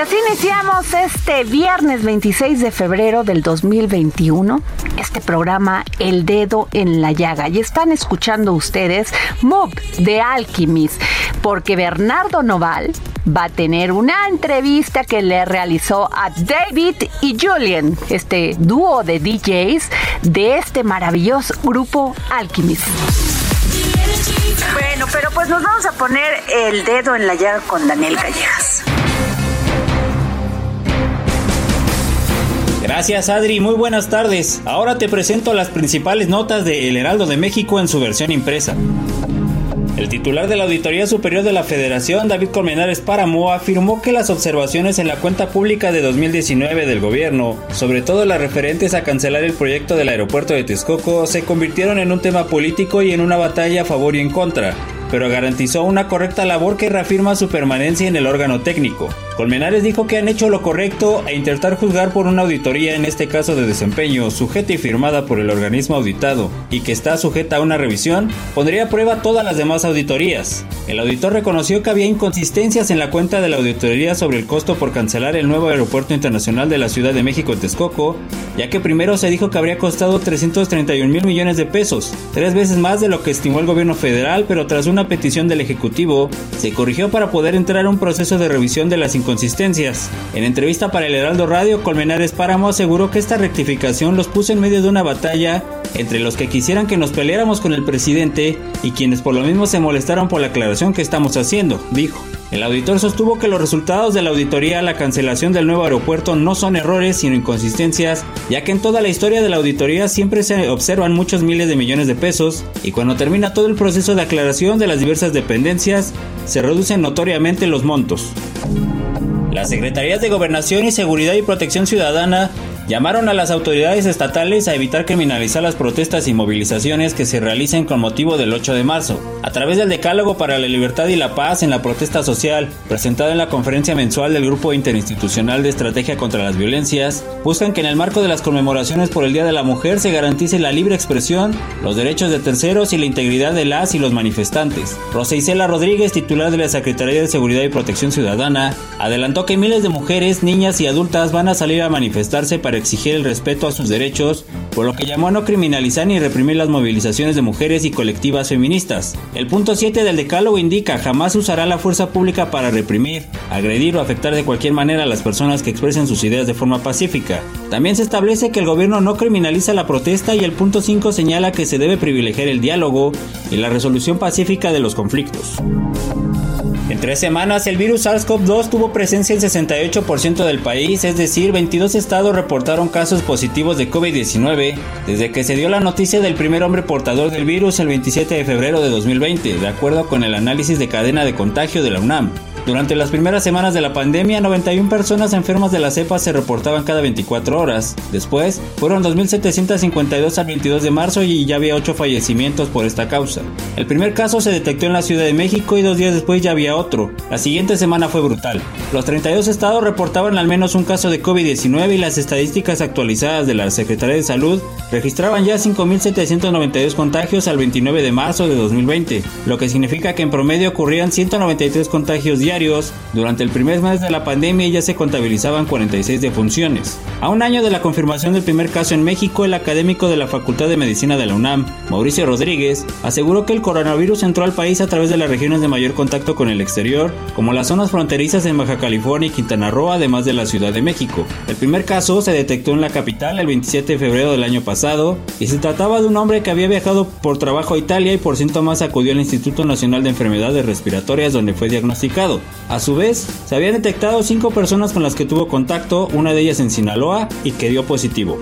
Y así iniciamos este viernes 26 de febrero del 2021, este programa El Dedo en la Llaga. Y están escuchando ustedes Mob de Alchemist, porque Bernardo Noval va a tener una entrevista que le realizó a David y Julian, este dúo de DJs de este maravilloso grupo Alchemist. Bueno, pero pues nos vamos a poner el dedo en la llaga con Daniel Callejas. Gracias Adri, muy buenas tardes. Ahora te presento las principales notas de El Heraldo de México en su versión impresa. El titular de la Auditoría Superior de la Federación, David Colmenares Páramo, afirmó que las observaciones en la cuenta pública de 2019 del gobierno, sobre todo las referentes a cancelar el proyecto del aeropuerto de Texcoco, se convirtieron en un tema político y en una batalla a favor y en contra, pero garantizó una correcta labor que reafirma su permanencia en el órgano técnico. Colmenares dijo que han hecho lo correcto e intentar juzgar por una auditoría, en este caso de desempeño, sujeta y firmada por el organismo auditado, y que está sujeta a una revisión, pondría a prueba todas las demás auditorías. El auditor reconoció que había inconsistencias en la cuenta de la auditoría sobre el costo por cancelar el nuevo aeropuerto internacional de la Ciudad de México en Texcoco, ya que primero se dijo que habría costado 331 mil millones de pesos, tres veces más de lo que estimó el gobierno federal, pero tras una petición del Ejecutivo, se corrigió para poder entrar a un proceso de revisión de las inconsistencias. En entrevista para el Heraldo Radio, Colmenares Páramo aseguró que esta rectificación los puso en medio de una batalla entre los que quisieran que nos peleáramos con el presidente y quienes por lo mismo se molestaron por la aclaración que estamos haciendo, dijo. El auditor sostuvo que los resultados de la auditoría a la cancelación del nuevo aeropuerto no son errores sino inconsistencias, ya que en toda la historia de la auditoría siempre se observan muchos miles de millones de pesos y cuando termina todo el proceso de aclaración de las diversas dependencias, se reducen notoriamente los montos. Las Secretarías de Gobernación y Seguridad y Protección Ciudadana llamaron a las autoridades estatales a evitar criminalizar las protestas y movilizaciones que se realicen con motivo del 8 de marzo. A través del Decálogo para la Libertad y la Paz en la protesta social, presentado en la conferencia mensual del Grupo Interinstitucional de Estrategia contra las Violencias, buscan que en el marco de las conmemoraciones por el Día de la Mujer se garantice la libre expresión, los derechos de terceros y la integridad de las y los manifestantes. Rosa Isela Rodríguez, titular de la Secretaría de Seguridad y Protección Ciudadana, adelantó que miles de mujeres, niñas y adultas van a salir a manifestarse para exigir el respeto a sus derechos, por lo que llamó a no criminalizar ni reprimir las movilizaciones de mujeres y colectivas feministas. El punto 7 del decálogo indica jamás usará la fuerza pública para reprimir, agredir o afectar de cualquier manera a las personas que expresen sus ideas de forma pacífica. También se establece que el gobierno no criminaliza la protesta y el punto 5 señala que se debe privilegiar el diálogo y la resolución pacífica de los conflictos. En tres semanas, el virus SARS-CoV-2 tuvo presencia en 68% del país, es decir, 22 estados reportaron casos positivos de COVID-19 desde que se dio la noticia del primer hombre portador del virus el 27 de febrero de 2020, de acuerdo con el análisis de cadena de contagio de la UNAM. Durante las primeras semanas de la pandemia, 91 personas enfermas de la cepa se reportaban cada 24 horas. Después, fueron 2.752 al 22 de marzo y ya había 8 fallecimientos por esta causa. El primer caso se detectó en la Ciudad de México y dos días después ya había otro. La siguiente semana fue brutal. Los 32 estados reportaban al menos un caso de COVID-19 y las estadísticas actualizadas de la Secretaría de Salud registraban ya 5.792 contagios al 29 de marzo de 2020, lo que significa que en promedio ocurrían 193 contagios diarios durante el primer mes de la pandemia ya se contabilizaban 46 defunciones. A un año de la confirmación del primer caso en México, el académico de la Facultad de Medicina de la UNAM, Mauricio Rodríguez, aseguró que el coronavirus entró al país a través de las regiones de mayor contacto con el exterior, como las zonas fronterizas en Baja California y Quintana Roo, además de la Ciudad de México. El primer caso se detectó en la capital el 27 de febrero del año pasado y se trataba de un hombre que había viajado por trabajo a Italia y por síntomas acudió al Instituto Nacional de Enfermedades Respiratorias donde fue diagnosticado. A su vez, se habían detectado cinco personas con las que tuvo contacto, una de ellas en Sinaloa, y que dio positivo.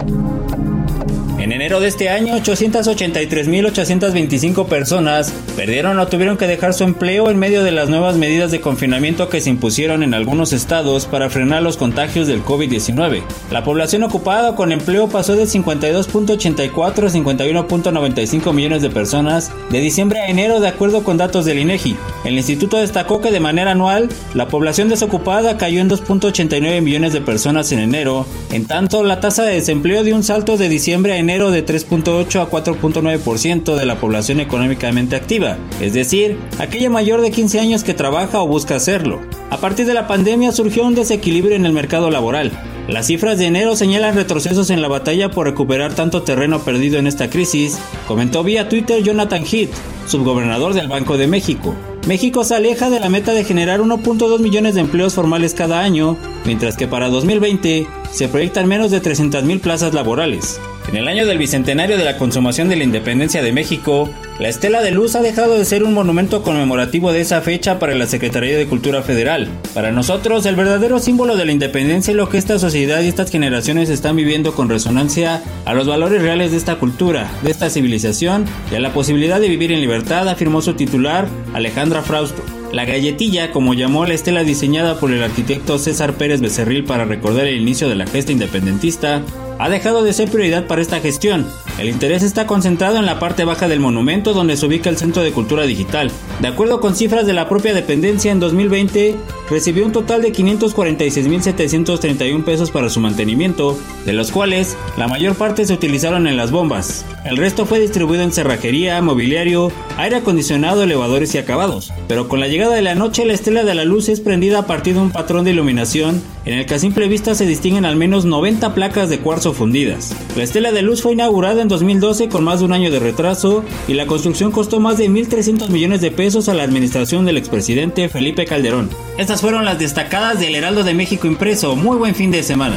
En enero de este año, 883.825 personas perdieron o tuvieron que dejar su empleo en medio de las nuevas medidas de confinamiento que se impusieron en algunos estados para frenar los contagios del COVID-19. La población ocupada con empleo pasó de 52.84 a 51.95 millones de personas de diciembre a enero de acuerdo con datos del INEGI. El instituto destacó que de manera anual la población desocupada cayó en 2.89 millones de personas en enero, en tanto la tasa de desempleo dio un salto de diciembre a enero de 3.8 a 4.9% de la población económicamente activa, es decir, aquella mayor de 15 años que trabaja o busca hacerlo. A partir de la pandemia surgió un desequilibrio en el mercado laboral. Las cifras de enero señalan retrocesos en la batalla por recuperar tanto terreno perdido en esta crisis, comentó vía Twitter Jonathan Heath, subgobernador del Banco de México. México se aleja de la meta de generar 1.2 millones de empleos formales cada año, mientras que para 2020 se proyectan menos de 300.000 plazas laborales. En el año del bicentenario de la consumación de la independencia de México, la Estela de Luz ha dejado de ser un monumento conmemorativo de esa fecha para la Secretaría de Cultura Federal. Para nosotros, el verdadero símbolo de la independencia es lo que esta sociedad y estas generaciones están viviendo con resonancia a los valores reales de esta cultura, de esta civilización y a la posibilidad de vivir en libertad, afirmó su titular, Alejandra Frausto. La galletilla, como llamó la estela diseñada por el arquitecto César Pérez Becerril para recordar el inicio de la gesta independentista, ha dejado de ser prioridad para esta gestión. El interés está concentrado en la parte baja del monumento donde se ubica el Centro de Cultura Digital. De acuerdo con cifras de la propia dependencia, en 2020 recibió un total de 546.731 pesos para su mantenimiento, de los cuales la mayor parte se utilizaron en las bombas. El resto fue distribuido en cerrajería, mobiliario, aire acondicionado, elevadores y acabados. Pero con la llegada de la noche, la estela de la luz es prendida a partir de un patrón de iluminación en el que a simple vista se distinguen al menos 90 placas de cuarzo fundidas. La estela de luz fue inaugurada en 2012 con más de un año de retraso y la construcción costó más de 1.300 millones de pesos a la administración del expresidente Felipe Calderón. Estas fueron las destacadas del Heraldo de México impreso. Muy buen fin de semana.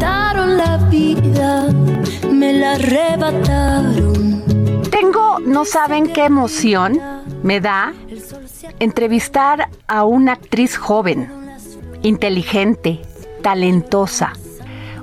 la vida, me la arrebataron. Tengo, no saben qué emoción me da entrevistar a una actriz joven, inteligente, talentosa.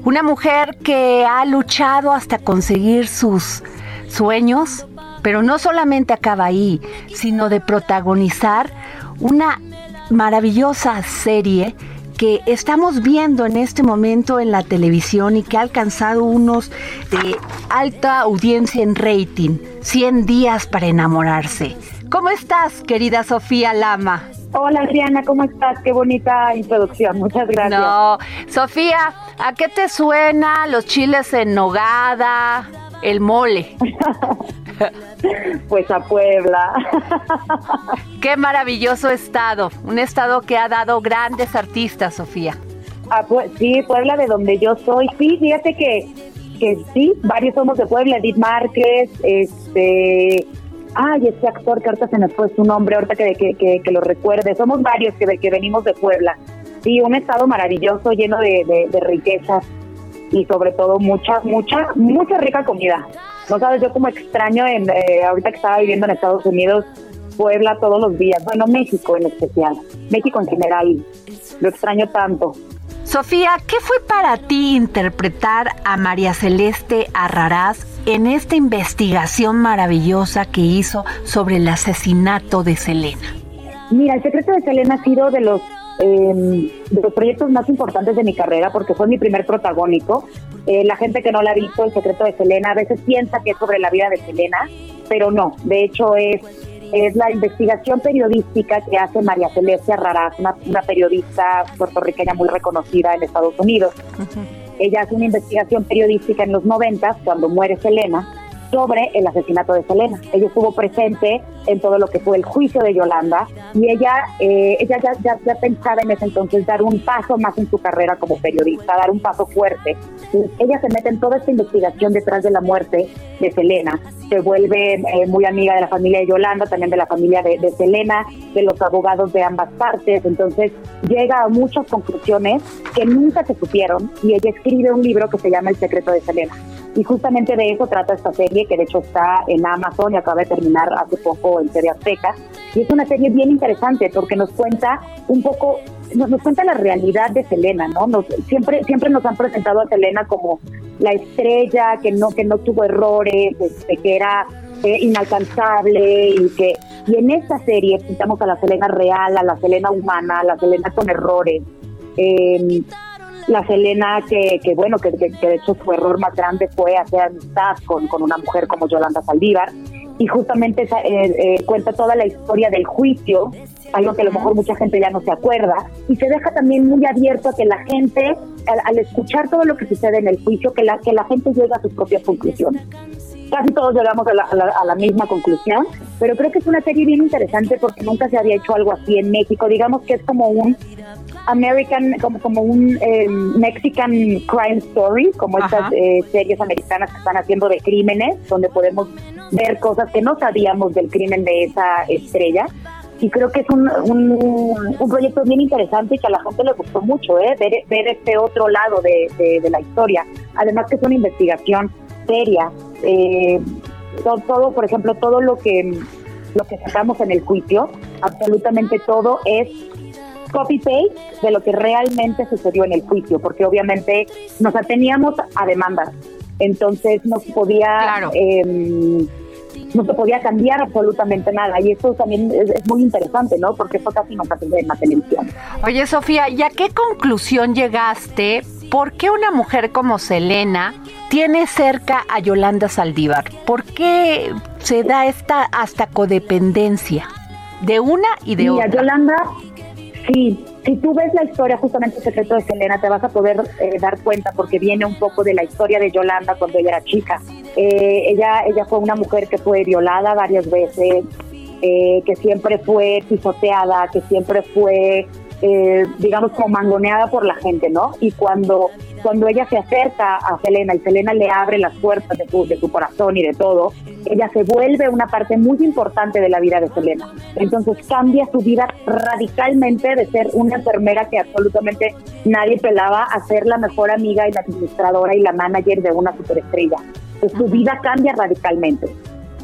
Una mujer que ha luchado hasta conseguir sus sueños, pero no solamente acaba ahí, sino de protagonizar una maravillosa serie que estamos viendo en este momento en la televisión y que ha alcanzado unos de alta audiencia en rating, 100 días para enamorarse. ¿Cómo estás, querida Sofía Lama? Hola Adriana, ¿cómo estás? Qué bonita introducción, muchas gracias. No, Sofía, ¿a qué te suena los chiles en nogada, el mole? pues a Puebla. qué maravilloso estado, un estado que ha dado grandes artistas, Sofía. sí, Puebla de donde yo soy. Sí, fíjate que, que sí, varios somos de Puebla, Edith Márquez, este ay, este actor que ahorita se nos fue su nombre, ahorita que, que, que, lo recuerde, somos varios que, que venimos de Puebla. Sí, un estado maravilloso, lleno de, de, riquezas y sobre todo mucha, mucha, mucha rica comida. No sabes, yo como extraño, en, eh, ahorita que estaba viviendo en Estados Unidos, Puebla todos los días, bueno, México en especial, México en general, lo extraño tanto. Sofía, ¿qué fue para ti interpretar a María Celeste Arrarás en esta investigación maravillosa que hizo sobre el asesinato de Selena? Mira, el secreto de Selena ha sido de los em, de los proyectos más importantes de mi carrera porque fue mi primer protagónico. Eh, la gente que no la ha visto, El secreto de Selena, a veces piensa que es sobre la vida de Selena, pero no. De hecho, es es la investigación periodística que hace María Celeste Arraraz, una, periodista puertorriqueña muy reconocida en Estados Unidos. Ella hace una investigación periodística en los noventas, cuando muere Selena, sobre el asesinato de Selena. Ella estuvo presente en todo lo que fue el juicio de Yolanda y ella, eh, ella ya, ya, pensaba en ese entonces dar un paso más en su carrera como periodista, dar un paso fuerte. ella se mete en toda esta investigación detrás de la muerte de Selena. Se vuelve eh, muy amiga de la familia de Yolanda, también de la familia de, de Selena, de los abogados de ambas partes. Entonces llega a muchas conclusiones que nunca se supieron y ella escribe un libro que se llama El secreto de Selena. Y justamente de eso trata esta serie, que de hecho está en Amazon y acaba de terminar hace poco en Serie Azteca. Y es una serie bien interesante porque nos cuenta un poco, nos, cuenta la realidad de Selena, ¿no? Nos, siempre, siempre nos han presentado a Selena como la estrella que no, que no tuvo errores, este, que era eh, inalcanzable y que y en esta serie pintamos a la Selena real, a la Selena humana, a la Selena con errores. Eh, la Selena que, que bueno, que, de hecho su error más grande fue hacer amistad con, con una mujer como Yolanda Saldívar y justamente eh, eh, cuenta toda la historia del juicio, algo que a lo mejor mucha gente ya no se acuerda, y se deja también muy abierto a que la gente, al, escuchar todo lo que sucede en el juicio, que la, que la gente llegue a sus propias conclusiones casi todos llegamos a, la, misma conclusión, pero creo que es una serie bien interesante porque nunca se había hecho algo así en México. Digamos que es como un American, como, como un eh, Mexican crime story, como estas eh, series americanas que están haciendo de crímenes, donde podemos ver cosas que no sabíamos del crimen de esa estrella. Y creo que es un, un, proyecto bien interesante y que a la gente le gustó mucho, ¿eh? ver, ver este otro lado de, de la historia. Además que es una investigación seria. Eh, todo, por ejemplo, todo lo que lo que sacamos en el juicio, absolutamente todo es copy paste de lo que realmente sucedió en el juicio, porque obviamente nos ateníamos a demandas, entonces no se podía em, no se podía cambiar absolutamente nada y eso también es, muy interesante, ¿no? Porque eso casi no se en la televisión. Oye, Sofía, ¿y a qué conclusión llegaste ¿por qué una mujer como Selena tiene cerca a Yolanda Saldívar? ¿Por qué se da esta hasta codependencia de una y de Mira, otra? Yolanda, sí, si tú ves la historia justamente el secreto de Selena, te vas a poder eh, dar cuenta porque viene un poco de la historia de Yolanda cuando ella era chica. Eh, ella, ella fue una mujer que fue violada varias veces, eh, que siempre fue pisoteada, que siempre fue eh, digamos, como mangoneada por la gente, ¿no? Y cuando, cuando ella se acerca a Selena y Selena le abre las puertas de su, de su corazón y de todo, ella se vuelve una parte muy importante de la vida de Selena. Entonces cambia su vida radicalmente de ser una enfermera que absolutamente nadie pelaba a ser la mejor amiga y la administradora y la manager de una superestrella. Entonces, su vida cambia radicalmente.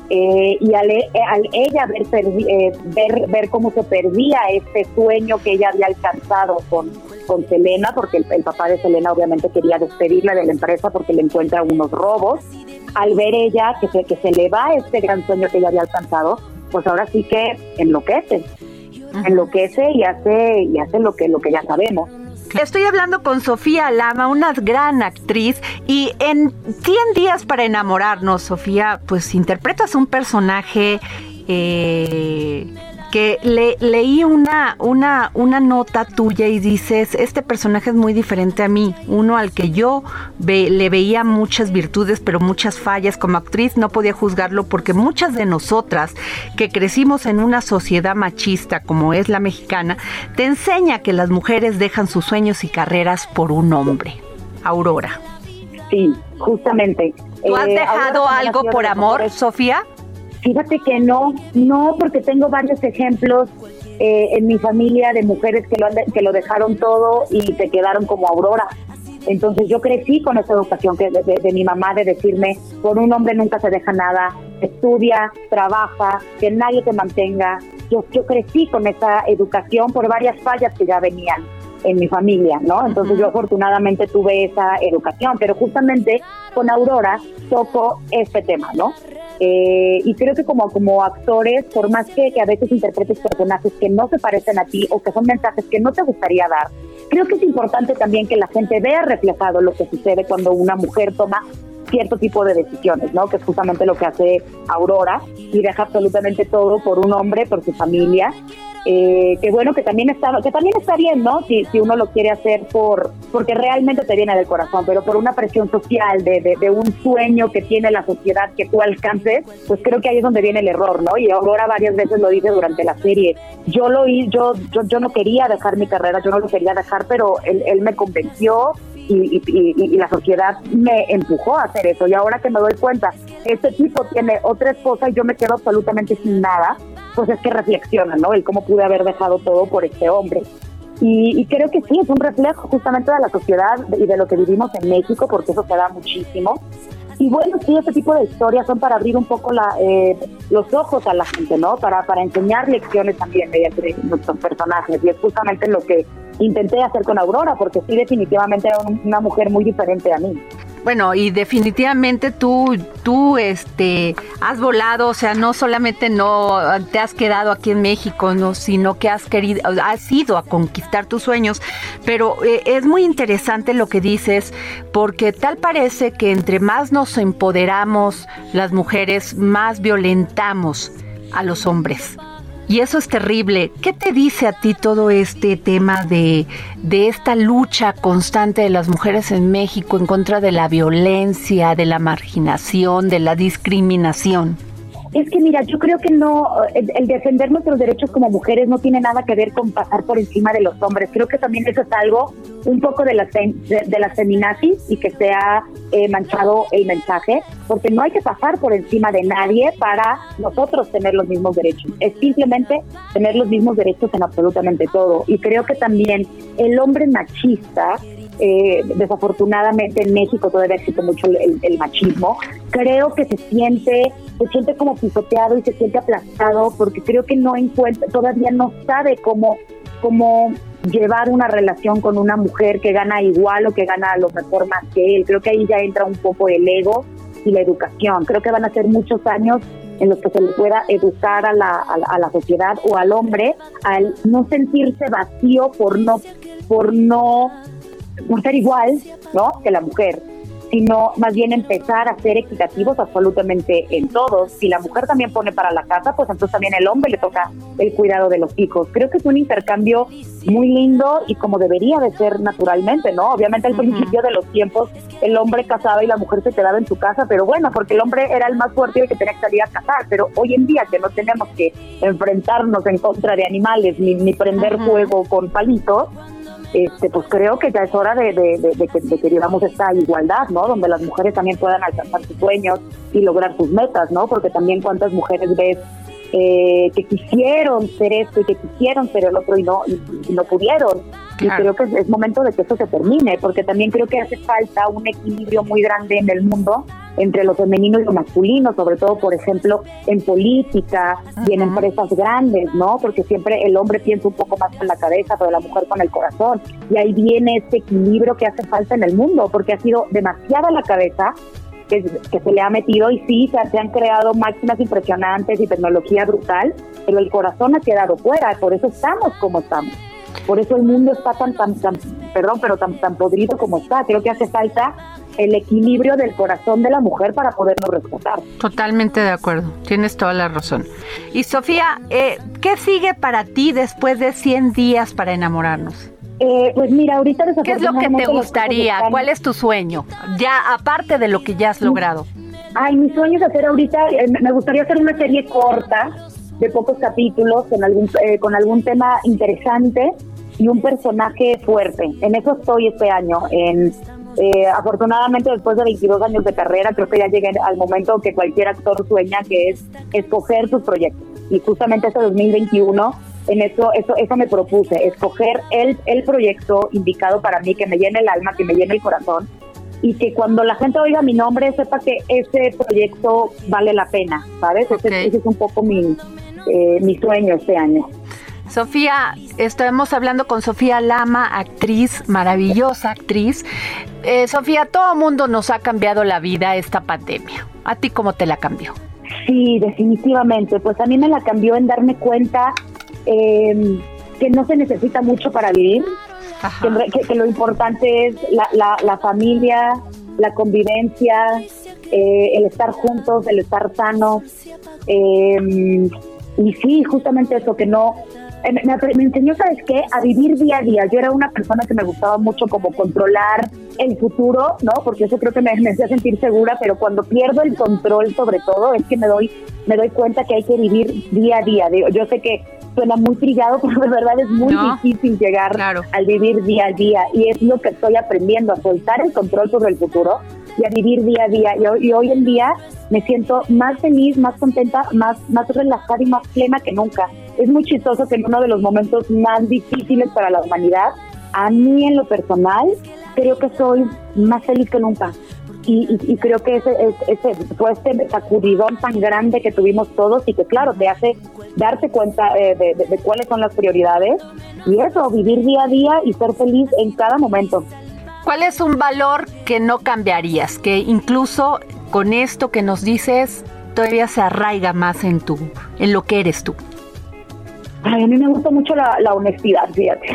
Eh, y al, eh, ella ver, eh, ver, ver cómo se perdía este sueño que ella había alcanzado con, con Selena, porque el, papá de Selena obviamente quería despedirla de la empresa porque le encuentra unos robos, al ver ella que se, que se le va este gran sueño que ella había alcanzado, pues ahora sí que enloquece, enloquece y hace, y hace lo que, lo que ya sabemos. Estoy hablando con Sofía Lama, una gran actriz, y en 100 días para enamorarnos, Sofía, pues interpretas un personaje eh, que le, leí una, una, una nota tuya y dices, este personaje es muy diferente a mí, uno al que yo le veía muchas virtudes, pero muchas fallas como actriz, no podía juzgarlo porque muchas de nosotras que crecimos en una sociedad machista como es la mexicana, te enseña que las mujeres dejan sus sueños y carreras por un hombre. Aurora. Sí, justamente. ¿Tú has eh, dejado algo por amor, Sofía? Fíjate que no, no, porque tengo varios ejemplos eh, en mi familia de mujeres que lo, que lo dejaron todo y se quedaron como Aurora. Entonces yo crecí con esa educación que de, mi mamá de decirme, por un hombre nunca se deja nada, estudia, trabaja, que nadie te mantenga. Yo, yo crecí con esa educación por varias fallas que ya venían. en mi familia, ¿no? Entonces yo afortunadamente tuve esa educación, pero justamente con Aurora toco este tema, ¿no? Eh, y creo que como, como actores, por más que, que a veces interpretes personajes que no se parecen a ti o que son mensajes que no te gustaría dar, creo que es importante también que la gente vea reflejado lo que sucede cuando una mujer toma cierto tipo de decisiones, ¿no? Que es justamente lo que hace Aurora y deja absolutamente todo por un hombre, por su familia. Eh, que bueno, que también está, que también está bien, ¿no? Si, si uno lo quiere hacer por, porque realmente te viene del corazón, pero por una presión social de, de, un sueño que tiene la sociedad que tú alcances, pues creo que ahí es donde viene el error, ¿no? Y Aurora varias veces lo dice durante la serie. Yo lo yo, yo, yo no quería dejar mi carrera, yo no lo quería dejar, pero él, él me convenció y, la sociedad me empujó a hacer eso. Y ahora que me doy cuenta, este tipo tiene otra esposa y yo me quedo absolutamente sin nada, pues es que reflexiona, ¿no? El cómo pude haber dejado todo por este hombre. Y, creo que sí, es un reflejo justamente de la sociedad y de lo que vivimos en México, porque eso se da muchísimo. Y bueno, sí, este tipo de historias son para abrir un poco la, eh, los ojos a la gente, ¿no? Para, para enseñar lecciones también de nuestros personajes. Y es justamente lo que intenté hacer con Aurora, porque sí, definitivamente era una mujer muy diferente a mí. Bueno, y definitivamente tú, tú, este, has volado, o sea, no solamente no te has quedado aquí en México, no, sino que has querido, has ido a conquistar tus sueños. Pero eh, es muy interesante lo que dices, porque tal parece que entre más nos empoderamos las mujeres, más violentamos a los hombres. Y eso es terrible. ¿Qué te dice a ti todo este tema de, de esta lucha constante de las mujeres en México en contra de la violencia, de la marginación, de la discriminación? Es que mira, yo creo que no, el, defender nuestros derechos como mujeres no tiene nada que ver con pasar por encima de los hombres. Creo que también eso es algo un poco de las de, las feminazis y que se ha eh, manchado el mensaje, porque no hay que pasar por encima de nadie para nosotros tener los mismos derechos. Es simplemente tener los mismos derechos en absolutamente todo. Y creo que también el hombre machista eh, desafortunadamente en México todavía existe mucho el, machismo, creo que se siente, se siente como pisoteado y se siente aplastado porque creo que no encuentra, todavía no sabe cómo, cómo llevar una relación con una mujer que gana igual o que gana a lo mejor más que él. Creo que ahí ya entra un poco el ego y la educación. Creo que van a ser muchos años en los que se le pueda educar a la, a sociedad o al hombre al no sentirse vacío por no por no no ser igual, ¿no? Que la mujer, sino más bien empezar a ser equitativos absolutamente en todos. Si la mujer también pone para la casa, pues entonces también el hombre le toca el cuidado de los hijos. Creo que es un intercambio muy lindo y como debería de ser naturalmente, ¿no? Obviamente al principio de los tiempos el hombre casaba y la mujer se quedaba en su casa, pero bueno, porque el hombre era el más fuerte y el que tenía que salir a cazar, pero hoy en día que no tenemos que enfrentarnos en contra de animales ni, ni prender fuego con palitos, este, pues creo que ya es hora de, que, que vivamos esta igualdad, ¿no? Donde las mujeres también puedan alcanzar sus sueños y lograr sus metas, ¿no? Porque también cuántas mujeres ves eh, que quisieron ser esto y que quisieron ser el otro y no, y, no pudieron. Y creo que es momento de que eso se termine, porque también creo que hace falta un equilibrio muy grande en el mundo entre lo femenino y lo masculino, sobre todo, por ejemplo, en política y en empresas grandes, ¿no? Porque siempre el hombre piensa un poco más con la cabeza, pero la mujer con el corazón. Y ahí viene este equilibrio que hace falta en el mundo, porque ha sido demasiada la cabeza que, se le ha metido y sí, se, se, han creado máquinas impresionantes y tecnología brutal, pero el corazón ha quedado fuera, por eso estamos como estamos. Por eso el mundo está tan, tan, tan perdón, pero tan, tan podrido como está. Creo que hace falta el equilibrio del corazón de la mujer para poderlo rescatar. Totalmente de acuerdo, tienes toda la razón. Y Sofía, eh, ¿qué sigue para ti después de 100 días para enamorarnos? Eh, pues mira, ahorita ¿Qué es lo que te gustaría? ¿Cuál es tu sueño? Ya aparte de lo que ya has logrado. Ay, mi sueño es hacer ahorita, eh, me gustaría hacer una serie corta de pocos capítulos con algún, con algún tema interesante y un personaje fuerte. En eso estoy este año, en eh, afortunadamente, después de 22 años de carrera, creo que ya llegué al momento que cualquier actor sueña, que es escoger sus proyectos. Y justamente este 2021, en eso, eso, eso me propuse, escoger el, el proyecto indicado para mí, que me llene el alma, que me llene el corazón, y que cuando la gente oiga mi nombre sepa que ese proyecto vale la pena, ¿sabes? Ese, es un poco mi, eh, mi sueño este año. Sofía, estamos hablando con Sofía Lama, actriz, maravillosa actriz. Eh, Sofía, todo mundo nos ha cambiado la vida esta pandemia. ¿A ti cómo te la cambió? Sí, definitivamente. Pues a mí me la cambió en darme cuenta em, que no se necesita mucho para vivir, que, lo importante es la, familia, la convivencia, eh, el estar juntos, el estar sanos. Eh, y sí, justamente eso, que no, eh, me, enseñó, ¿sabes qué? A vivir día a día. Yo era una persona que me gustaba mucho como controlar el futuro, ¿no? Porque eso creo que me, me hacía sentir segura, pero cuando pierdo el control sobre todo es que me doy, me doy cuenta que hay que vivir día a día. Yo sé que suena muy trillado, pero de verdad es muy difícil llegar al vivir día a día y es lo que estoy aprendiendo, a soltar el control sobre el futuro y a vivir día a día. Y, hoy en día me siento más feliz, más contenta, más, más relajada y más plena que nunca. Es muy chistoso que en uno de los momentos más difíciles para la humanidad, a mí en lo personal, creo que soy más feliz que nunca. Y, creo que ese, ese, fue este sacudidón tan grande que tuvimos todos y que claro, te hace darte cuenta eh, de cuáles son las prioridades y eso, vivir día a día y ser feliz en cada momento. ¿Cuál es un valor que no cambiarías? Que incluso con esto que nos dices todavía se arraiga más en tu, en lo que eres tú. Ay, a mí me gusta mucho la, honestidad, fíjate.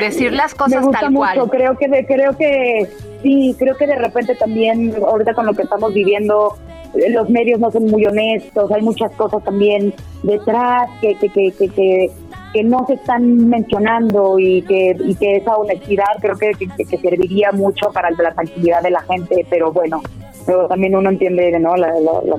Decir las cosas me gusta tal mucho. Creo que, creo que sí, creo que de repente también ahorita con lo que estamos viviendo los medios no son muy honestos, hay muchas cosas también detrás que, que, que, que, que no se están mencionando y que, y que esa honestidad creo que, que, serviría mucho para la tranquilidad de la gente, pero bueno, pero también uno entiende ¿no? la,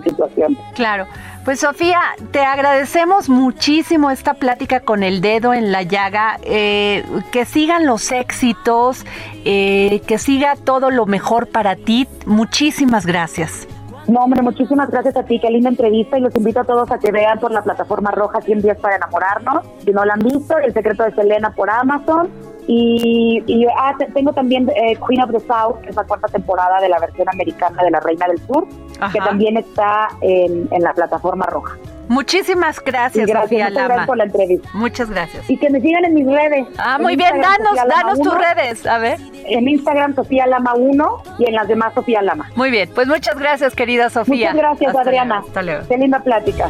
situación. Claro. Pues Sofía, te agradecemos muchísimo esta plática con el dedo en la llaga. Eh, que sigan los éxitos, eh, que siga todo lo mejor para ti. Muchísimas gracias. No, hombre, muchísimas gracias a ti, qué linda entrevista y los invito a todos a que vean por la plataforma roja 100 días para enamorarnos. Si no la han visto, El secreto de Selena por Amazon. Y, ah, tengo también eh, Queen of the South, que es la cuarta temporada de la versión americana de La Reina del Sur, que también está en, en la plataforma roja. Muchísimas gracias, Sofía Lama. Gracias por la entrevista. Muchas gracias. Y que me sigan en mis redes. Ah, muy bien, danos, danos tus redes, a ver. En Instagram Sofía Lama 1 y en las demás Sofía Lama. Muy bien, pues muchas gracias, querida Sofía. Muchas gracias, Adriana. Hasta luego. Qué linda plática.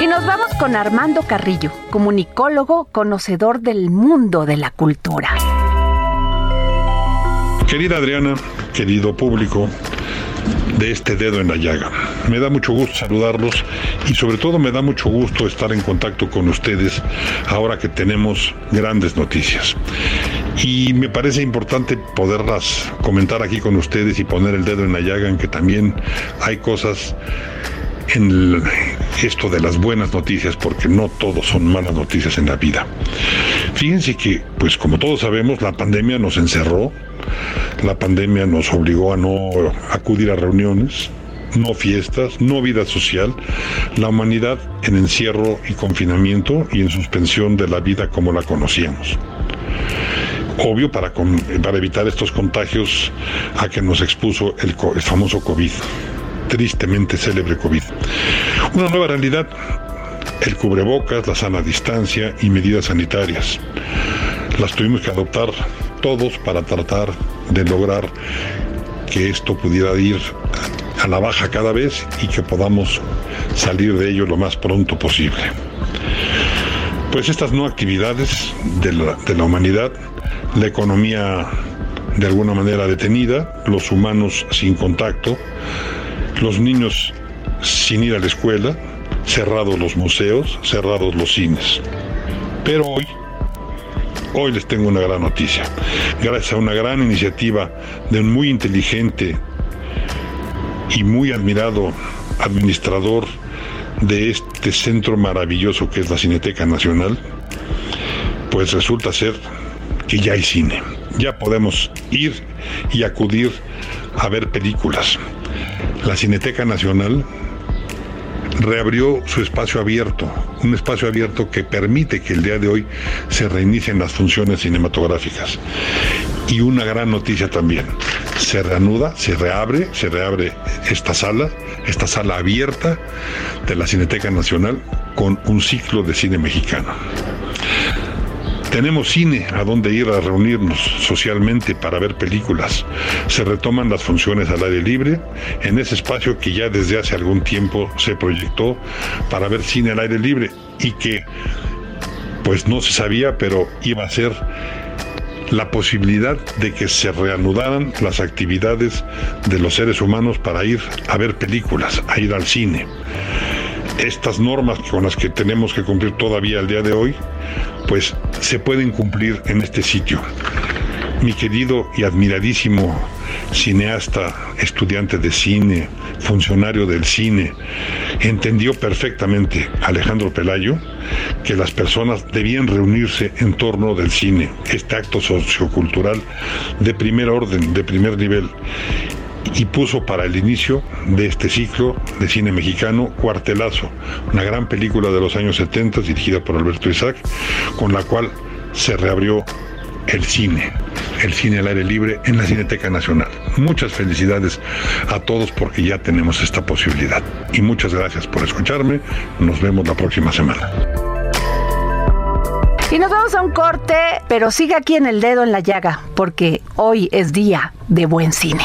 Y nos vamos con Armando Carrillo, comunicólogo, conocedor del mundo de la cultura. Querida Adriana, querido público, de este dedo en la llaga. Me da mucho gusto saludarlos y sobre todo me da mucho gusto estar en contacto con ustedes ahora que tenemos grandes noticias. Y me parece importante poderlas comentar aquí con ustedes y poner el dedo en la llaga en que también hay cosas en esto de las buenas noticias, porque no todos son malas noticias en la vida. Fíjense que, pues como todos sabemos, la pandemia nos encerró, la pandemia nos obligó a no acudir a reuniones, no fiestas, no vida social, la humanidad en encierro y confinamiento y en suspensión de la vida como la conocíamos. Obvio para, evitar estos contagios a que nos expuso el, el famoso COVID tristemente célebre COVID. Una nueva realidad, el cubrebocas, la sana distancia y medidas sanitarias. Las tuvimos que adoptar todos para tratar de lograr que esto pudiera ir a la baja cada vez y que podamos salir de ello lo más pronto posible. Pues estas no actividades de la, de la humanidad, la economía de alguna manera detenida, los humanos sin contacto, los niños sin ir a la escuela, cerrados los museos, cerrados los cines. Pero hoy, hoy les tengo una gran noticia. Gracias a una gran iniciativa de un muy inteligente y muy admirado administrador de este centro maravilloso que es la Cineteca Nacional, pues resulta ser que ya hay cine. Ya podemos ir y acudir a ver películas la Cineteca Nacional reabrió su espacio abierto, un espacio abierto que permite que el día de hoy se reinicien las funciones cinematográficas. Y una gran noticia también, se reanuda, se reabre, se reabre esta sala, esta sala abierta de la Cineteca Nacional con un ciclo de cine mexicano. Tenemos cine a donde ir a reunirnos socialmente para ver películas. Se retoman las funciones al aire libre en ese espacio que ya desde hace algún tiempo se proyectó para ver cine al aire libre y que pues no se sabía, pero iba a ser la posibilidad de que se reanudaran las actividades de los seres humanos para ir a ver películas, a ir al cine. Estas normas con las que tenemos que cumplir todavía el día de hoy, pues se pueden cumplir en este sitio. Mi querido y admiradísimo cineasta, estudiante de cine, funcionario del cine, entendió perfectamente Alejandro Pelayo que las personas debían reunirse en torno del cine, este acto sociocultural de primer orden, de primer nivel y puso para el inicio de este ciclo de cine mexicano Cuartelazo, una gran película de los años 70 dirigida por Alberto Isaac, con la cual se reabrió el cine, el cine al aire libre en la Cineteca Nacional. Muchas felicidades a todos porque ya tenemos esta posibilidad. Y muchas gracias por escucharme. Nos vemos la próxima semana. Y nos vamos a un corte, pero sigue aquí en el dedo en la llaga, porque hoy es día de buen cine.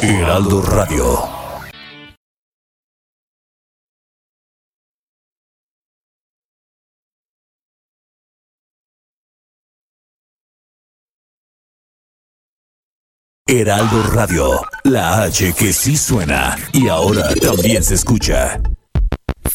Heraldo Radio. Heraldo Radio, la H que sí suena y ahora también se escucha.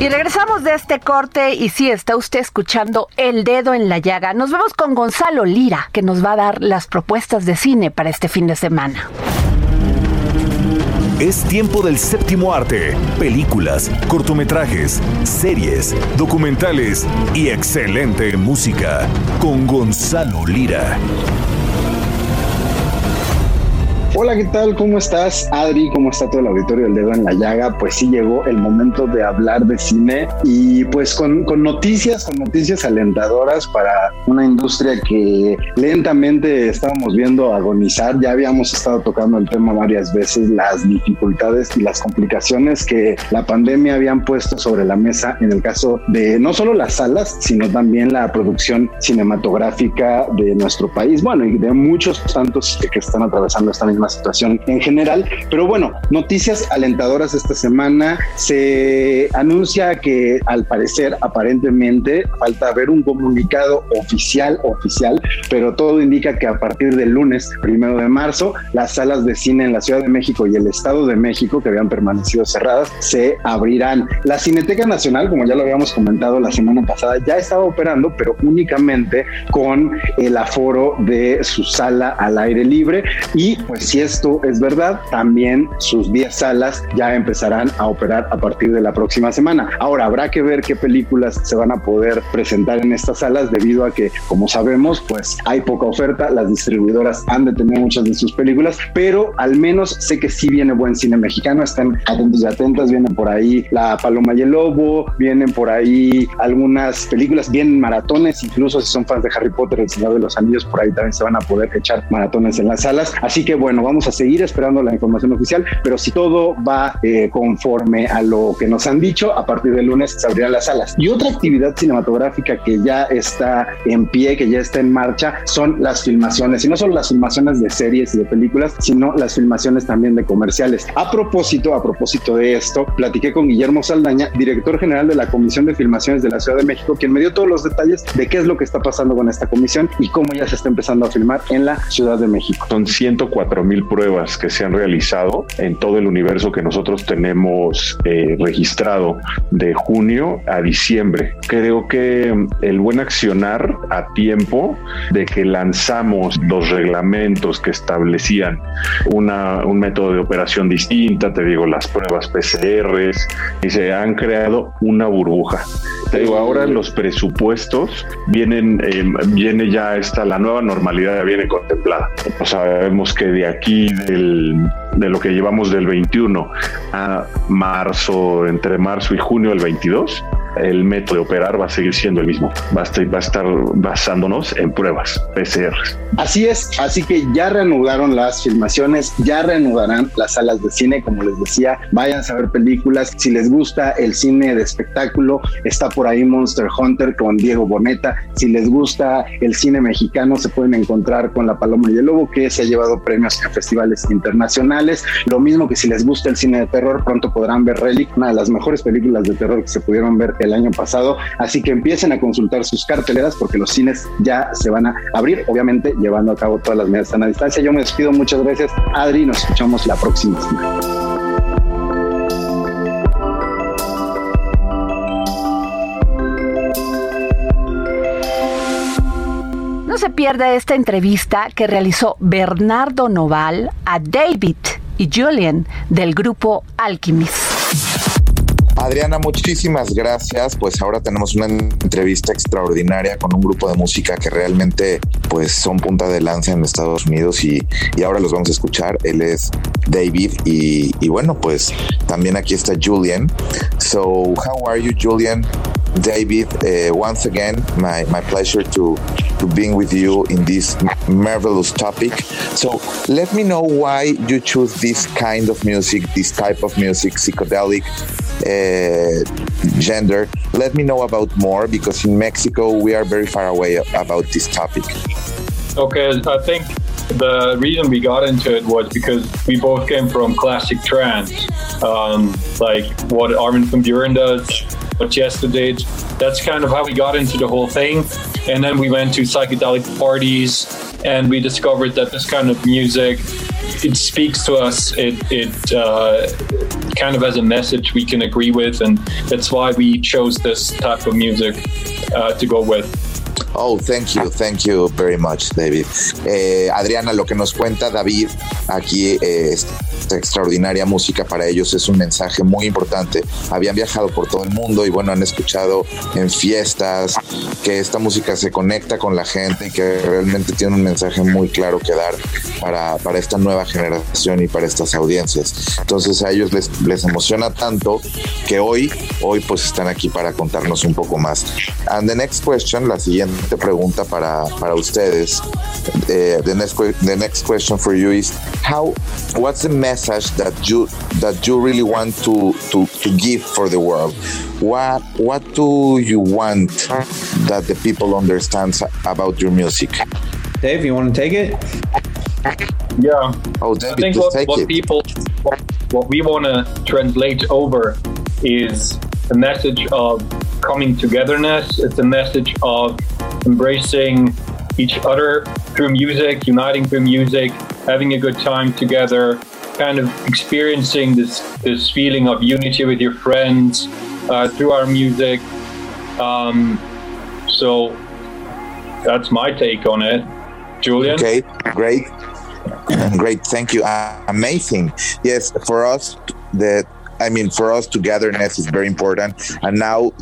Y regresamos de este corte y sí, está usted escuchando El Dedo en la Llaga. Nos vemos con Gonzalo Lira, que nos va a dar las propuestas de cine para este fin de semana. Es tiempo del séptimo arte, películas, cortometrajes, series, documentales y excelente música con Gonzalo Lira. Hola, ¿qué tal? ¿Cómo estás, Adri? ¿Cómo está todo el auditorio del dedo en la llaga? Pues sí llegó el momento de hablar de cine y pues con, con noticias, con noticias alentadoras para una industria que lentamente estábamos viendo agonizar. Ya habíamos estado tocando el tema varias veces, las dificultades y las complicaciones que la pandemia habían puesto sobre la mesa en el caso de no solo las salas, sino también la producción cinematográfica de nuestro país, bueno, y de muchos tantos que están atravesando esta misma situación en general. Pero bueno, noticias alentadoras esta semana. Se anuncia que al parecer, aparentemente, falta ver un comunicado oficial, oficial, pero todo indica que a partir del lunes, primero de marzo, las salas de cine en la Ciudad de México y el Estado de México, que habían permanecido cerradas, se abrirán. La Cineteca Nacional, como ya lo habíamos comentado la semana pasada, ya estaba operando, pero únicamente con el aforo de su sala al aire libre y pues esto es verdad, también sus 10 salas ya empezarán a operar a partir de la próxima semana. Ahora, habrá que ver qué películas se van a poder presentar en estas salas debido a que, como sabemos, pues hay poca oferta, las distribuidoras han de tener muchas de sus películas, pero al menos sé que sí viene buen cine mexicano, estén atentos y atentas, vienen por ahí La Paloma y el Lobo, vienen por ahí algunas películas, vienen maratones, incluso si son fans de Harry Potter, El Señor de los Anillos, por ahí también se van a poder echar maratones en las salas. Así que bueno, vamos a seguir esperando la información oficial, pero si todo va eh, conforme a lo que nos han dicho, a partir del lunes se abrirán las salas. Y otra actividad cinematográfica que ya está en pie, que ya está en marcha, son las filmaciones, y no solo las filmaciones de series y de películas, sino las filmaciones también de comerciales. A propósito, a propósito de esto, platiqué con Guillermo Saldaña, director general de la Comisión de Filmaciones de la Ciudad de México, quien me dio todos los detalles de qué es lo que está pasando con esta comisión y cómo ya se está empezando a filmar en la Ciudad de México. Son 104 mil pruebas que se han realizado en todo el universo que nosotros tenemos eh, registrado de junio a diciembre. Creo que el buen accionar a tiempo de que lanzamos los reglamentos que establecían una, un método de operación distinta, te digo, las pruebas PCRs, y se han creado una burbuja. Te digo, ahora los presupuestos vienen, eh, viene ya esta, la nueva normalidad viene contemplada. O sabemos que de aquí del, de lo que llevamos del 21 a marzo, entre marzo y junio del 22, el método de operar va a seguir siendo el mismo. Va a estar, basándonos en pruebas PCR. Así es, así que ya reanudaron las filmaciones, ya reanudarán las salas de cine, como les decía, vayan a ver películas. Si les gusta el cine de espectáculo, está por ahí Monster Hunter con Diego Boneta. Si les gusta el cine mexicano, se pueden encontrar con La Paloma y el Lobo, que se ha llevado premios en festivales internacionales. Lo mismo que si les gusta el cine de terror, pronto podrán ver Relic, una de las mejores películas de terror que se pudieron ver el año pasado. Así que empiecen a consultar sus carteleras porque los cines ya se van a abrir, obviamente llevando a cabo todas las medidas a distancia. Yo me despido, muchas gracias, Adri, nos escuchamos la próxima semana. No se pierda esta entrevista que realizó Bernardo Noval a David y Julian del grupo Alchemist. Adriana, muchísimas gracias. Pues ahora tenemos una entrevista extraordinaria con un grupo de música que realmente pues son punta de lanza en Estados Unidos y, y ahora los vamos a escuchar. Él es David y, bueno, pues también aquí está Julian. So, how are you, Julian? David, uh, once again, my, my pleasure to, to being with you in this marvelous topic. So let me know why you choose this kind of music, this type of music, psychedelic uh, Uh, gender. Let me know about more because in Mexico we are very far away about this topic. Okay, I think the reason we got into it was because we both came from classic trance, um, like what Armin van Buren does, what Yesterday. That's kind of how we got into the whole thing. And then we went to psychedelic parties and we discovered that this kind of music it speaks to us. It it uh, kind of has a message we can agree with, and that's why we chose this type of music uh, to go with. Oh, thank you, thank you very much, David. Eh, Adriana, lo que nos cuenta David aquí eh, extraordinaria música para ellos es un mensaje muy importante. Habían viajado por todo el mundo y bueno, han escuchado en fiestas que esta música se conecta con la gente y que realmente tiene un mensaje muy claro que dar para, para esta nueva generación y para estas audiencias. Entonces a ellos les, les emociona tanto que hoy, hoy pues están aquí para contarnos un poco más. And the next question, la siguiente pregunta para, para ustedes, uh, the, next, the next question for you is how, what's the message that you that you really want to, to, to give for the world? What what do you want that the people understand about your music? Dave, you want to take it? Yeah. Oh, I David, think just what, take what it. people, what we want to translate over is a message of coming togetherness. It's a message of embracing each other through music, uniting through music, having a good time together, kind of experiencing this this feeling of unity with your friends uh, through our music. Um, so that's my take on it, Julian. Okay, great, great. Thank you. Uh, amazing. Yes, for us, the I mean, for us, togetherness is very important. And now,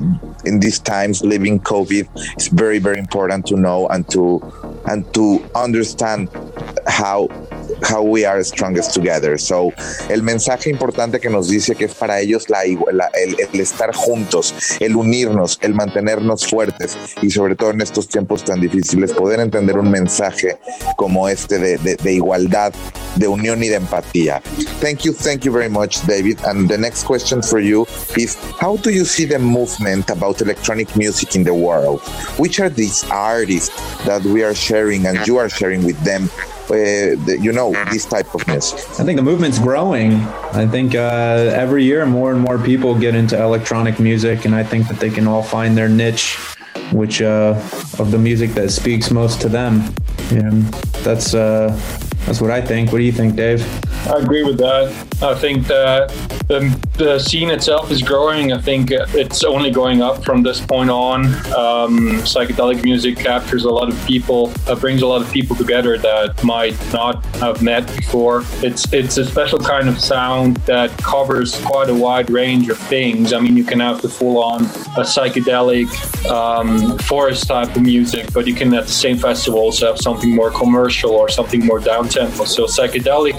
in these times, living COVID, it's very, very important to know and to and to understand how how we are strongest together. So, el mensaje importante que nos dice que es para ellos la, la- el, estar juntos, el unirnos, el mantenernos fuertes y sobre todo en estos tiempos tan difíciles poder entender un mensaje como este de, de- de igualdad, de unión y de empatía. Thank you, thank you very much, David. And the next question for you is how do you see the movement about electronic music in the world? Which are these artists that we are sharing and you are sharing with them? Uh, the, you know, this type of music. I think the movement's growing. I think uh, every year more and more people get into electronic music, and I think that they can all find their niche, which uh, of the music that speaks most to them. And that's uh, That's what I think. What do you think, Dave? I agree with that. I think that the, the scene itself is growing. I think it's only going up from this point on. Um, psychedelic music captures a lot of people, uh, brings a lot of people together that might not have met before. It's it's a special kind of sound that covers quite a wide range of things. I mean, you can have the full on a psychedelic um, forest type of music, but you can at the same festival also have something more commercial or something more down tempo. So psychedelic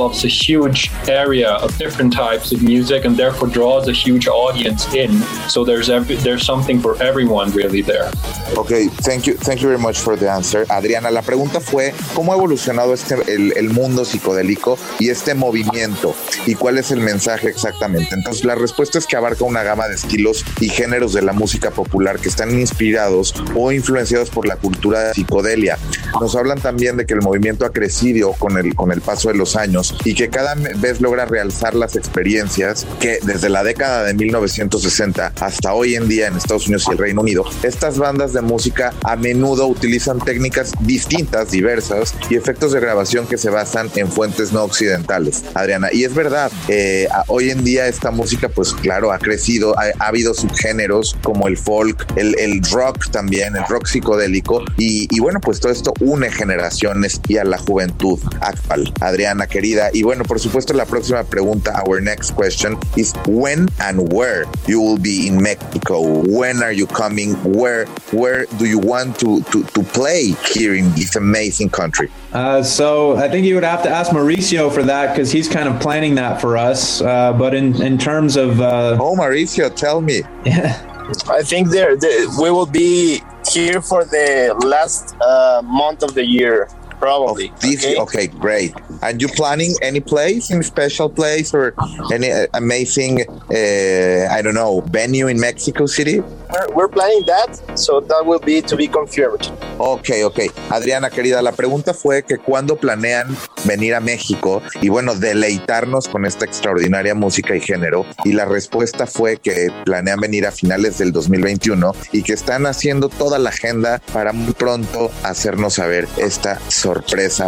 envelops a huge area of different types of music and therefore draws a huge audience in. So there's every, there's something for everyone really there. Okay, thank you, thank you very much for the answer. Adriana, la pregunta fue cómo ha evolucionado este el, el mundo psicodélico y este movimiento y cuál es el mensaje exactamente. Entonces la respuesta es que abarca una gama de estilos y géneros de la música popular que están inspirados o influenciados por la cultura de psicodelia. Nos hablan también de que el movimiento ha crecido con el, con el paso de los años y que cada vez logra realzar las experiencias que desde la década de 1960 hasta hoy en día en Estados Unidos y el Reino Unido, estas bandas de música a menudo utilizan técnicas distintas, diversas y efectos de grabación que se basan en fuentes no occidentales. Adriana, y es verdad, eh, hoy en día esta música pues claro ha crecido, ha, habido subgéneros como el folk, el, rock también, el rock psicodélico y, y bueno pues todo esto une generaciones y a la juventud actual. Adriana querida, y bueno por supuesto la próxima pregunta, our next question is when and where you will be in Mexico. When are you coming? Where where do you want to to, to play here in this amazing country? Uh, so I think you would have to ask Mauricio for that because he's kind of planning that for us. Uh, but in in terms of uh, oh Mauricio, tell me. Yeah. I think there the, we will be here for the last uh, month of the year probably. This, okay? okay, great. And you planning any place, any special place, or any uh, amazing, uh, I don't know, venue in Mexico City? We're, we're, planning that, so that will be to be confirmed. Ok, ok. Adriana, querida, la pregunta fue que cuándo planean venir a México y bueno, deleitarnos con esta extraordinaria música y género. Y la respuesta fue que planean venir a finales del 2021 y que están haciendo toda la agenda para muy pronto hacernos saber esta sorpresa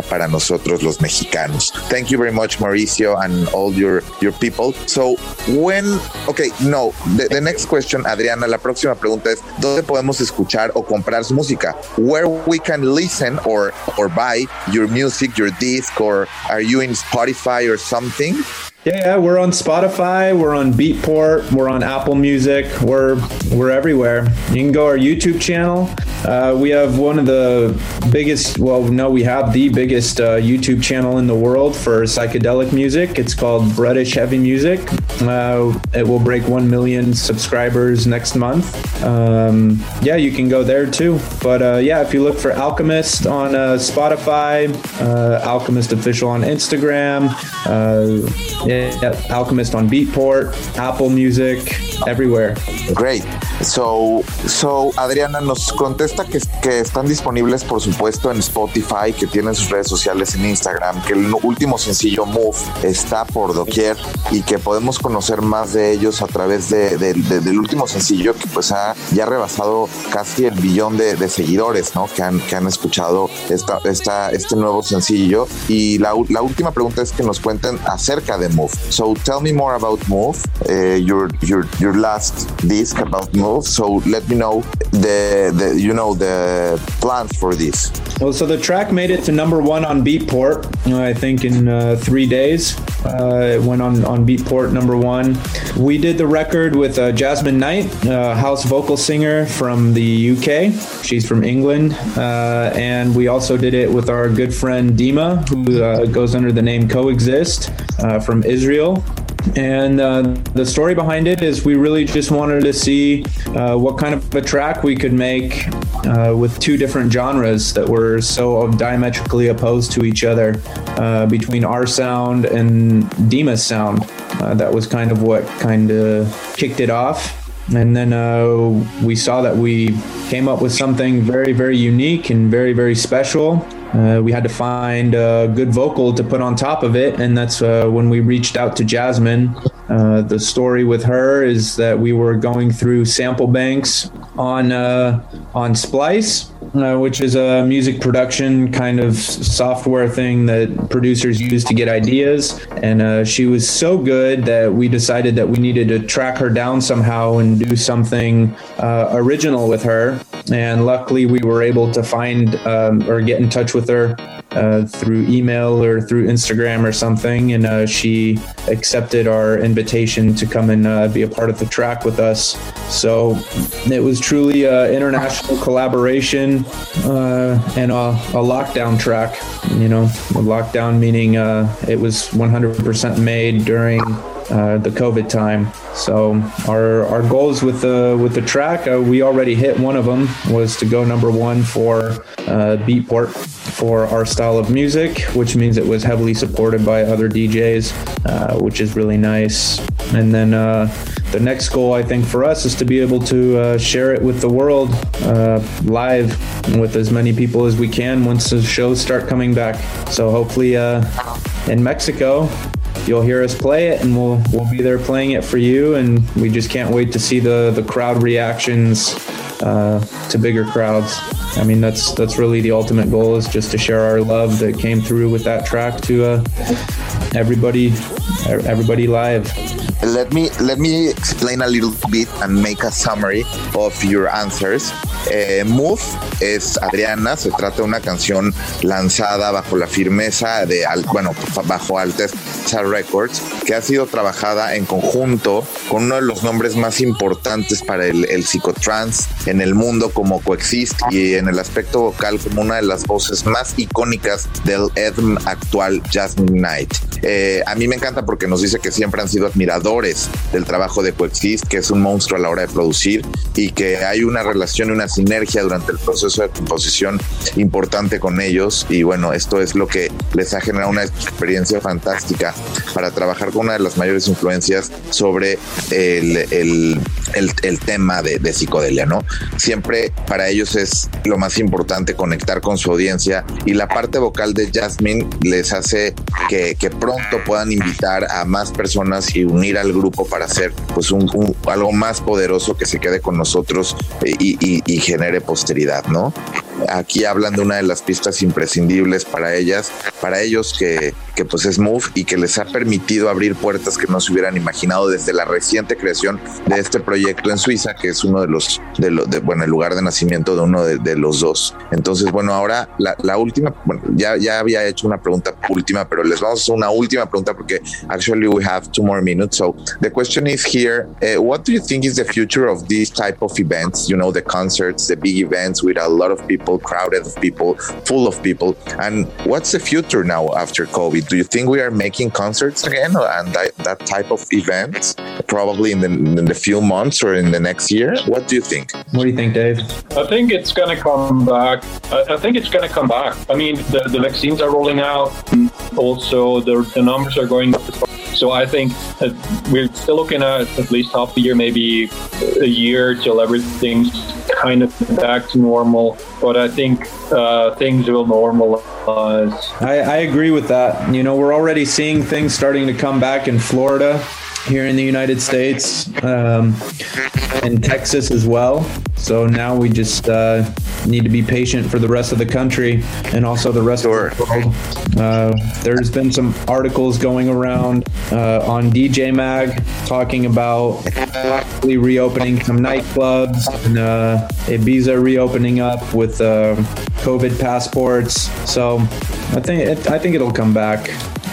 para nosotros los mexicanos. Thank you very much, Mauricio, and all your, your people. So, when, okay, no, the, the next question, Adriana, la próxima pregunta es, ¿dónde podemos escuchar o comprar su música? Where we can listen or, or buy your music, your disc, or are you in Spotify or something? Yeah, yeah, we're on Spotify, we're on Beatport, we're on Apple Music, we're we're everywhere. You can go our YouTube channel. Uh, we have one of the biggest, well, no, we have the biggest uh, YouTube channel in the world for psychedelic music. It's called British Heavy Music. Uh, it will break 1 million subscribers next month. Um, yeah, you can go there too. But uh, yeah, if you look for Alchemist on uh, Spotify, uh, Alchemist Official on Instagram, Alchemist on Beatport, Apple Music, everywhere. Great. So, so Adriana nos contesta que, que están disponibles, por supuesto, en Spotify, que tienen sus redes sociales en Instagram, que el último sencillo Move está por doquier y que podemos conocer más de ellos a través de, de, de, del último sencillo que pues ha ya rebasado casi el billón de, seguidores, ¿no? Que han, que han escuchado esta, esta, este nuevo sencillo. Y la, la última pregunta es que nos cuenten acerca de Move. So tell me more about Move, uh, your your your last disc about Move. So let me know the, the you know the plans for this. Well, so the track made it to number one on Beatport. I think in uh, three days. Uh, it went on on Beatport number one. We did the record with uh, Jasmine Knight, house vocal singer from the UK. She's from England, uh, and we also did it with our good friend Dima, who uh, goes under the name Coexist uh, from Israel. And uh, the story behind it is we really just wanted to see uh, what kind of a track we could make uh, with two different genres that were so diametrically opposed to each other uh, between our sound and Dima's sound. Uh, that was kind of what kind of kicked it off. And then uh, we saw that we came up with something very, very unique and very, very special. Uh, we had to find a good vocal to put on top of it, and that's uh, when we reached out to Jasmine. Uh, the story with her is that we were going through sample banks on uh, on Splice, uh, which is a music production kind of software thing that producers use to get ideas. And uh, she was so good that we decided that we needed to track her down somehow and do something uh, original with her. And luckily, we were able to find um, or get in touch with her uh, through email or through Instagram or something, and uh, she accepted our invitation to come and uh, be a part of the track with us. So it was truly an international collaboration uh, and a, a, lockdown track. You know, a lockdown meaning uh, it was 100% made during uh, the COVID time. So our our goals with the with the track, uh, we already hit one of them was to go number one for uh, Beatport for our style of music, which means it was heavily supported by other DJs, uh, which is really nice. And then uh, the next goal, I think, for us is to be able to share it with the world live with as many people as we can once the shows start coming back. So hopefully in Mexico, you'll hear us play it and we'll we'll be there playing it for you and we just can't wait to see the the crowd reactions uh, to bigger crowds. I mean that's that's really the ultimate goal is just to share our love that came through with that track to uh, everybody everybody live let me let me explain a little bit and make a summary of your answers. Eh, Move es Adriana, se trata de una canción lanzada bajo la firmeza de, bueno, bajo Alteza Records, que ha sido trabajada en conjunto con uno de los nombres más importantes para el, el psicotrans en el mundo como Coexist y en el aspecto vocal como una de las voces más icónicas del EDM actual, Jasmine Knight. Eh, a mí me encanta porque nos dice que siempre han sido admiradores del trabajo de Coexist, que es un monstruo a la hora de producir y que hay una relación y una sinergia durante el proceso de composición importante con ellos. Y bueno, esto es lo que les ha generado una experiencia fantástica para trabajar con una de las mayores influencias sobre el, el, el, tema de, de, psicodelia, ¿no? Siempre para ellos es lo más importante conectar con su audiencia y la parte vocal de Jasmine les hace que, que pronto puedan invitar a más personas y unir al grupo para hacer pues un, algo más poderoso que se quede con nosotros y, y, genere posteridad, ¿no? Aquí hablan de una de las pistas imprescindibles para ellas, para ellos que, que pues es Move y que les ha permitido abrir puertas que no se hubieran imaginado desde la reciente creación de este proyecto en Suiza, que es uno de los, de, lo, de bueno, el lugar de nacimiento de uno de, de los dos. Entonces, bueno, ahora la, la, última, bueno, ya, ya había hecho una pregunta última, pero les vamos a hacer una última pregunta porque actually we have two more minutes. So the question is here, uh, what do you think is the future of these type of events? You know, the concerts, the big events with a lot of people, crowded of people, full of people. And what's the future now after COVID? Do you think we are making concerts again and that, that type of events probably in the, in the few months or in the next year? What do you think? What do you think, Dave? I think it's going to come back. I, I think it's going to come back. I mean, the, the vaccines are rolling out. Also, the, the numbers are going up. So I think we're still looking at at least half a year, maybe a year till everything's kind of back to normal. But I think uh, things will normalize. I, I agree with that. You know, we're already seeing things starting to come back in Florida here in the United States um, and Texas as well. So now we just uh, need to be patient for the rest of the country and also the rest sure. of the world. Uh, there's been some articles going around uh, on DJ Mag talking about reopening some nightclubs and uh, Ibiza reopening up with uh, COVID passports. So I think it, I think it'll come back.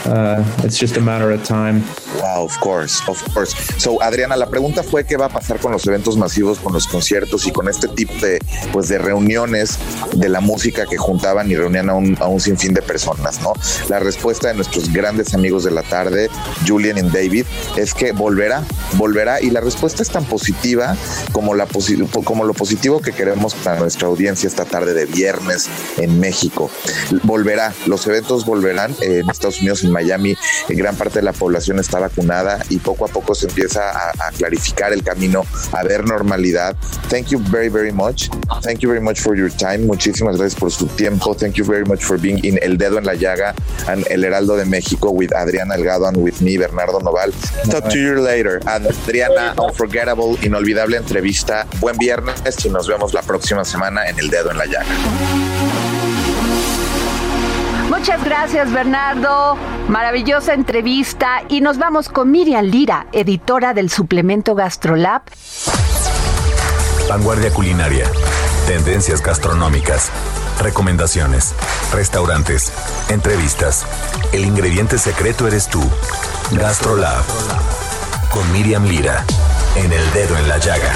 Uh, it's just a matter of time. Wow, of course, of course. So, Adriana, la pregunta fue qué va a pasar con los eventos masivos, con los conciertos y con este tipo de, pues, de reuniones de la música que juntaban y reunían a un, a un sinfín de personas, ¿no? La respuesta de nuestros grandes amigos de la tarde, Julian y David, es que volverá, volverá y la respuesta es tan positiva como, la posi como lo positivo que queremos para nuestra audiencia esta tarde de viernes en México. Volverá, los eventos volverán en Estados Unidos en Miami gran parte de la población está vacunada y poco a poco se empieza a, clarificar el camino a ver normalidad. Thank you very, very much. Thank you very much for your time. Muchísimas gracias por su tiempo. Thank you very much for being in El Dedo en la Llaga and El Heraldo de México with Adriana Elgado and with me, Bernardo Noval. Talk to you later. Adriana, unforgettable, inolvidable entrevista. Buen viernes y nos vemos la próxima semana en El Dedo en la Llaga. Muchas gracias, Bernardo. Maravillosa entrevista. Y nos vamos con Miriam Lira, editora del suplemento GastroLab. Vanguardia culinaria. Tendencias gastronómicas. Recomendaciones. Restaurantes. Entrevistas. El ingrediente secreto eres tú. GastroLab. Con Miriam Lira. En el dedo en la llaga.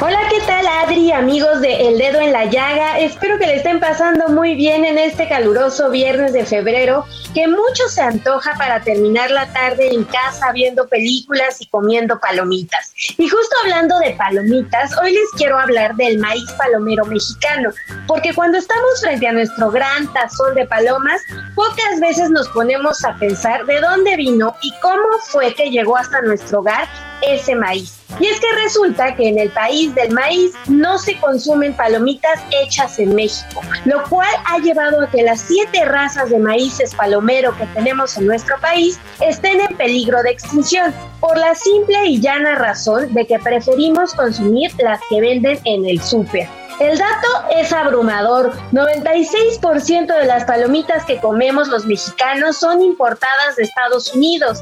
Hola, ¿qué tal Adri, amigos de El Dedo en la Llaga? Espero que le estén pasando muy bien en este caluroso viernes de febrero, que mucho se antoja para terminar la tarde en casa viendo películas y comiendo palomitas. Y justo hablando de palomitas, hoy les quiero hablar del maíz palomero mexicano, porque cuando estamos frente a nuestro gran tazón de palomas, pocas veces nos ponemos a pensar de dónde vino y cómo fue que llegó hasta nuestro hogar ese maíz. Y es que resulta que en el país del maíz no se consumen palomitas hechas en México, lo cual ha llevado a que las siete razas de maíces palomero que tenemos en nuestro país estén en peligro de extinción, por la simple y llana razón de que preferimos consumir las que venden en el súper. El dato es abrumador. 96% de las palomitas que comemos los mexicanos son importadas de Estados Unidos.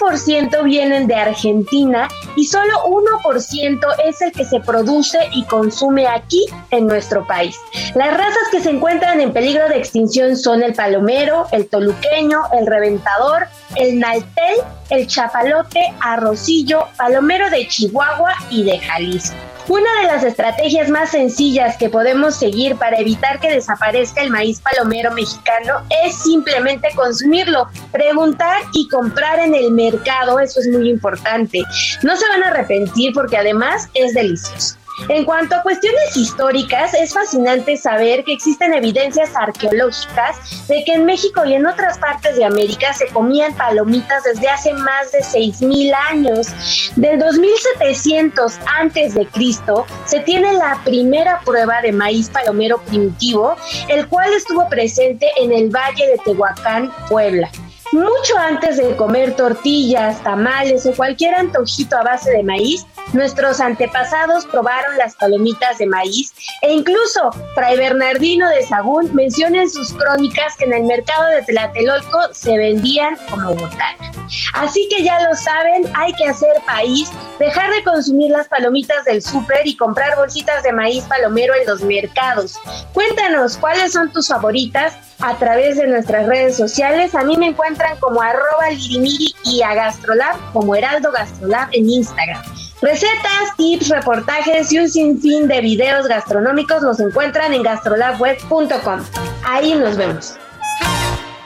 3% vienen de Argentina y solo 1% es el que se produce y consume aquí en nuestro país. Las razas que se encuentran en peligro de extinción son el palomero, el toluqueño, el reventador, el naltel, el chapalote, arrocillo, palomero de Chihuahua y de Jalisco. Una de las estrategias más sencillas que podemos seguir para evitar que desaparezca el maíz palomero mexicano es simplemente consumirlo, preguntar y comprar en el mercado, eso es muy importante. No se van a arrepentir porque además es delicioso. En cuanto a cuestiones históricas, es fascinante saber que existen evidencias arqueológicas de que en México y en otras partes de América se comían palomitas desde hace más de 6.000 años. Del 2700 antes de Cristo se tiene la primera prueba de maíz palomero primitivo, el cual estuvo presente en el Valle de Tehuacán, Puebla mucho antes de comer tortillas, tamales o cualquier antojito a base de maíz, nuestros antepasados probaron las palomitas de maíz e incluso Fray Bernardino de Sagún menciona en sus crónicas que en el mercado de Tlatelolco se vendían como botana. Así que ya lo saben, hay que hacer país, dejar de consumir las palomitas del súper y comprar bolsitas de maíz palomero en los mercados. Cuéntanos cuáles son tus favoritas a través de nuestras redes sociales. A mí me encuentran como arroba lirimiri y a Gastrolab como Heraldo Gastrolab en Instagram. Recetas, tips, reportajes y un sinfín de videos gastronómicos los encuentran en gastrolabweb.com. Ahí nos vemos.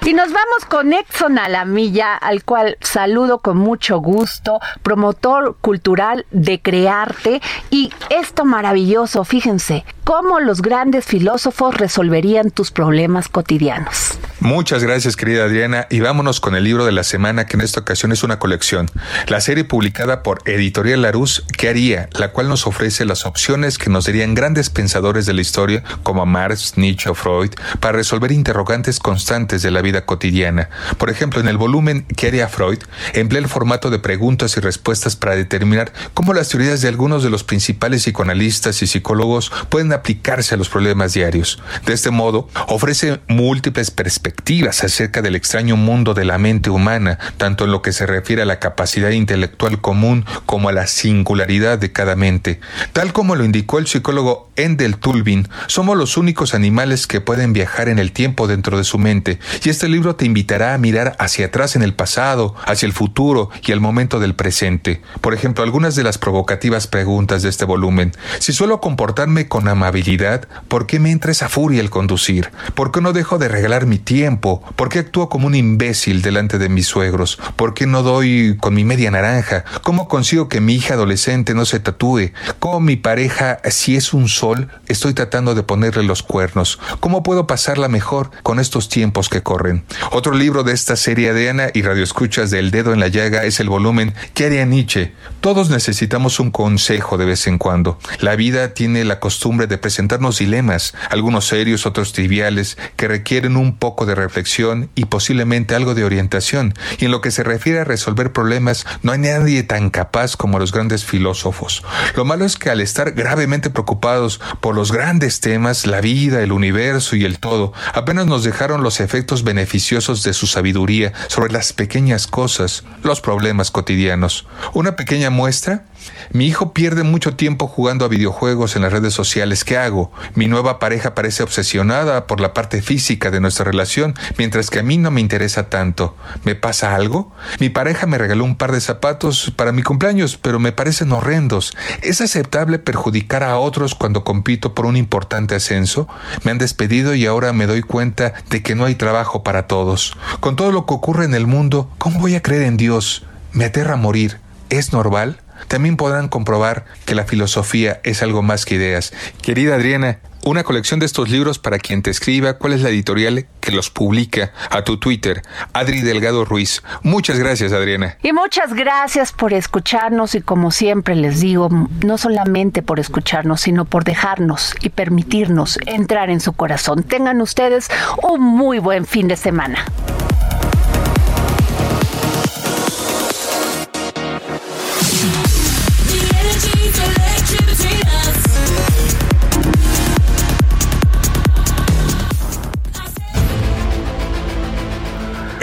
Y nos vamos con Exxon Alamilla, al cual saludo con mucho gusto, promotor cultural de Crearte. Y esto maravilloso, fíjense, cómo los grandes filósofos resolverían tus problemas cotidianos. Muchas gracias, querida Adriana. Y vámonos con el libro de la semana, que en esta ocasión es una colección. La serie publicada por Editorial Larus, ¿Qué haría? La cual nos ofrece las opciones que nos darían grandes pensadores de la historia, como Marx, Nietzsche o Freud, para resolver interrogantes constantes de la vida cotidiana. Por ejemplo, en el volumen ¿Qué haría Freud? emplea el formato de preguntas y respuestas para determinar cómo las teorías de algunos de los principales psicoanalistas y psicólogos pueden aplicarse a los problemas diarios. De este modo, ofrece múltiples perspectivas acerca del extraño mundo de la mente humana, tanto en lo que se refiere a la capacidad intelectual común como a la singularidad de cada mente. Tal como lo indicó el psicólogo Endel Tulbin, somos los únicos animales que pueden viajar en el tiempo dentro de su mente, y este libro te invitará a mirar hacia atrás en el pasado, hacia el futuro y el momento del presente. Por ejemplo, algunas de las provocativas preguntas de este volumen. Si suelo comportarme con amabilidad, ¿por qué me entra esa furia al conducir? ¿Por qué no dejo de regalar mi tiempo? ¿Por qué actúo como un imbécil delante de mis suegros? ¿Por qué no doy con mi media naranja? ¿Cómo consigo que mi hija adolescente no se tatúe? ¿Cómo mi pareja, si es un sol, estoy tratando de ponerle los cuernos? ¿Cómo puedo pasarla mejor con estos tiempos que corren? Otro libro de esta serie de Ana y radioescuchas del dedo en la llaga es el volumen ¿Qué haría Nietzsche? Todos necesitamos un consejo de vez en cuando. La vida tiene la costumbre de presentarnos dilemas, algunos serios, otros triviales, que requieren un poco de reflexión y posiblemente algo de orientación. Y en lo que se refiere a resolver problemas, no hay nadie tan capaz como los grandes filósofos. Lo malo es que al estar gravemente preocupados por los grandes temas, la vida, el universo y el todo, apenas nos dejaron los efectos beneficiosos de su sabiduría sobre las pequeñas cosas, los problemas cotidianos. Una pequeña muestra mi hijo pierde mucho tiempo jugando a videojuegos en las redes sociales. ¿Qué hago? Mi nueva pareja parece obsesionada por la parte física de nuestra relación, mientras que a mí no me interesa tanto. ¿Me pasa algo? Mi pareja me regaló un par de zapatos para mi cumpleaños, pero me parecen horrendos. ¿Es aceptable perjudicar a otros cuando compito por un importante ascenso? Me han despedido y ahora me doy cuenta de que no hay trabajo para todos. Con todo lo que ocurre en el mundo, ¿cómo voy a creer en Dios? Me aterra morir. ¿Es normal? También podrán comprobar que la filosofía es algo más que ideas. Querida Adriana, una colección de estos libros para quien te escriba cuál es la editorial que los publica a tu Twitter, Adri Delgado Ruiz. Muchas gracias, Adriana. Y muchas gracias por escucharnos y como siempre les digo, no solamente por escucharnos, sino por dejarnos y permitirnos entrar en su corazón. Tengan ustedes un muy buen fin de semana.